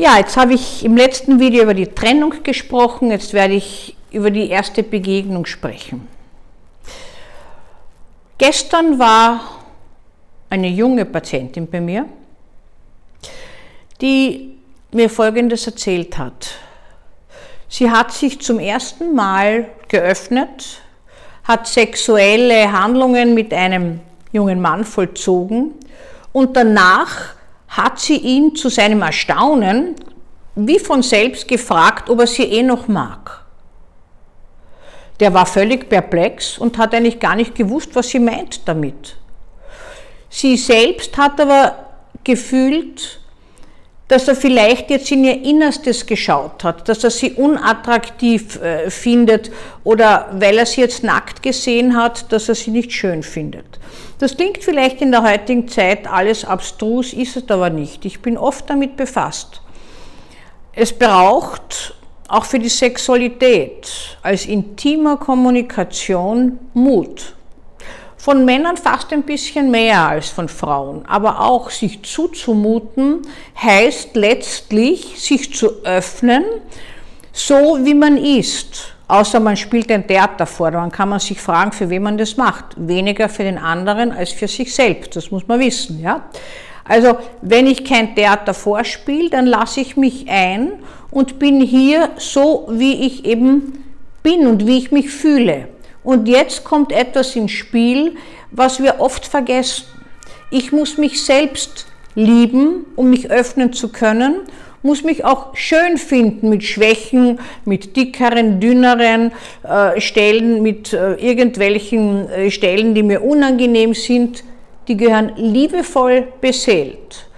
Ja, jetzt habe ich im letzten Video über die Trennung gesprochen, jetzt werde ich über die erste Begegnung sprechen. Gestern war eine junge Patientin bei mir, die mir Folgendes erzählt hat. Sie hat sich zum ersten Mal geöffnet, hat sexuelle Handlungen mit einem jungen Mann vollzogen und danach hat sie ihn zu seinem Erstaunen wie von selbst gefragt, ob er sie eh noch mag. Der war völlig perplex und hat eigentlich gar nicht gewusst, was sie meint damit. Sie selbst hat aber gefühlt, dass er vielleicht jetzt in ihr Innerstes geschaut hat, dass er sie unattraktiv äh, findet oder weil er sie jetzt nackt gesehen hat, dass er sie nicht schön findet. Das klingt vielleicht in der heutigen Zeit alles abstrus, ist es aber nicht. Ich bin oft damit befasst. Es braucht auch für die Sexualität als intimer Kommunikation Mut. Von Männern fast ein bisschen mehr als von Frauen, aber auch sich zuzumuten heißt letztlich sich zu öffnen, so wie man ist Außer man spielt ein Theater vor, dann kann man sich fragen, für wen man das macht. Weniger für den anderen als für sich selbst, das muss man wissen. Ja? Also wenn ich kein Theater vorspiele, dann lasse ich mich ein und bin hier so, wie ich eben bin und wie ich mich fühle. Und jetzt kommt etwas ins Spiel, was wir oft vergessen. Ich muss mich selbst lieben, um mich öffnen zu können muss mich auch schön finden mit Schwächen, mit dickeren, dünneren äh, Stellen, mit äh, irgendwelchen äh, Stellen, die mir unangenehm sind. Die gehören liebevoll beseelt.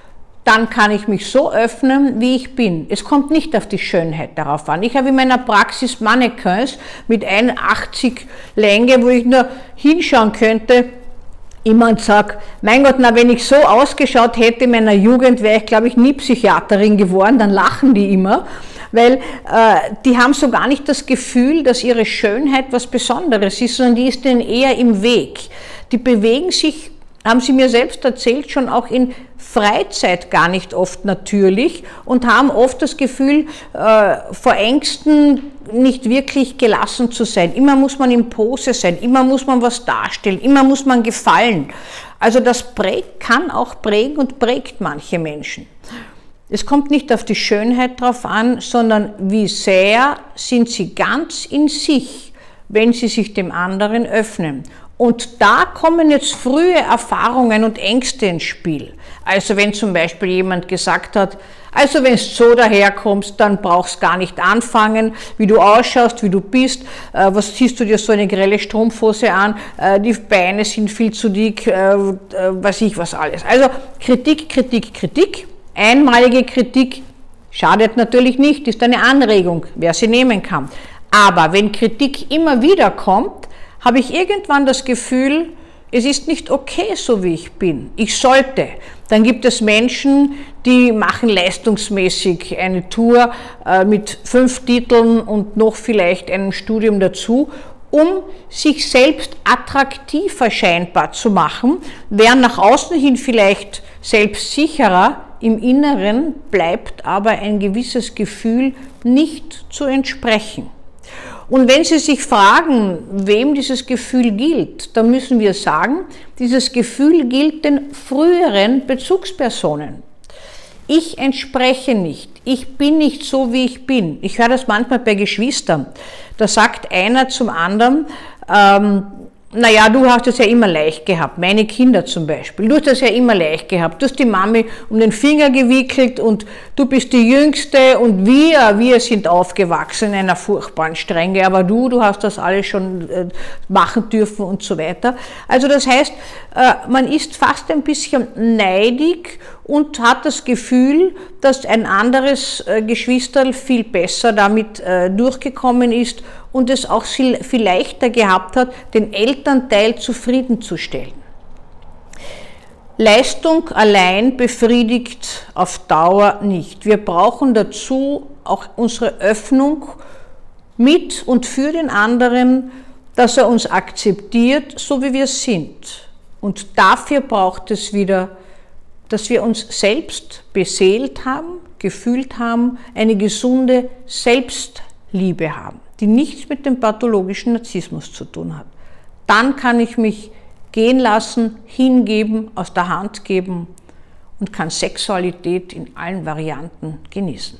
Dann kann ich mich so öffnen, wie ich bin. Es kommt nicht auf die Schönheit darauf an. Ich habe in meiner Praxis Mannequins mit 81 Länge, wo ich nur hinschauen könnte, jemand sagt, mein Gott, na, wenn ich so ausgeschaut hätte in meiner Jugend, wäre ich, glaube ich, nie Psychiaterin geworden, dann lachen die immer, weil äh, die haben so gar nicht das Gefühl, dass ihre Schönheit was Besonderes ist, sondern die ist ihnen eher im Weg. Die bewegen sich haben sie mir selbst erzählt, schon auch in Freizeit gar nicht oft natürlich und haben oft das Gefühl, äh, vor Ängsten nicht wirklich gelassen zu sein. Immer muss man in Pose sein, immer muss man was darstellen, immer muss man gefallen. Also das prägt, kann auch prägen und prägt manche Menschen. Es kommt nicht auf die Schönheit drauf an, sondern wie sehr sind sie ganz in sich, wenn sie sich dem anderen öffnen. Und da kommen jetzt frühe Erfahrungen und Ängste ins Spiel. Also wenn zum Beispiel jemand gesagt hat, also wenn du so daherkommst, dann brauchst gar nicht anfangen, wie du ausschaust, wie du bist, äh, was ziehst du dir so eine grelle Strumpfhose an, äh, die Beine sind viel zu dick, äh, weiß ich was alles. Also Kritik, Kritik, Kritik, einmalige Kritik schadet natürlich nicht, ist eine Anregung, wer sie nehmen kann. Aber wenn Kritik immer wieder kommt, habe ich irgendwann das Gefühl, es ist nicht okay, so wie ich bin. Ich sollte. Dann gibt es Menschen, die machen leistungsmäßig eine Tour äh, mit fünf Titeln und noch vielleicht einem Studium dazu, um sich selbst attraktiver scheinbar zu machen, während nach außen hin vielleicht selbstsicherer, im Inneren bleibt aber ein gewisses Gefühl nicht zu entsprechen. Und wenn Sie sich fragen, wem dieses Gefühl gilt, dann müssen wir sagen, dieses Gefühl gilt den früheren Bezugspersonen. Ich entspreche nicht. Ich bin nicht so, wie ich bin. Ich höre das manchmal bei Geschwistern. Da sagt einer zum anderen, ähm, naja, du hast es ja immer leicht gehabt, meine Kinder zum Beispiel. Du hast es ja immer leicht gehabt. Du hast die Mami um den Finger gewickelt und du bist die Jüngste und wir, wir sind aufgewachsen in einer furchtbaren Strenge, aber du, du hast das alles schon äh, machen dürfen und so weiter. Also das heißt, äh, man ist fast ein bisschen neidig und hat das Gefühl, dass ein anderes äh, Geschwisterl viel besser damit durchgekommen ist und es auch viel leichter gehabt hat, den Elternteil zufriedenzustellen. Leistung allein befriedigt auf Dauer nicht. Wir brauchen dazu auch unsere Öffnung mit und für den anderen, dass er uns akzeptiert, so wie wir sind. Und dafür braucht es wieder, dass wir uns selbst beseelt haben, gefühlt haben, eine gesunde Selbstliebe haben, die nichts mit dem pathologischen Narzissmus zu tun hat. Dann kann ich mich gehen lassen, hingeben, aus der Hand geben und kann Sexualität in allen Varianten genießen.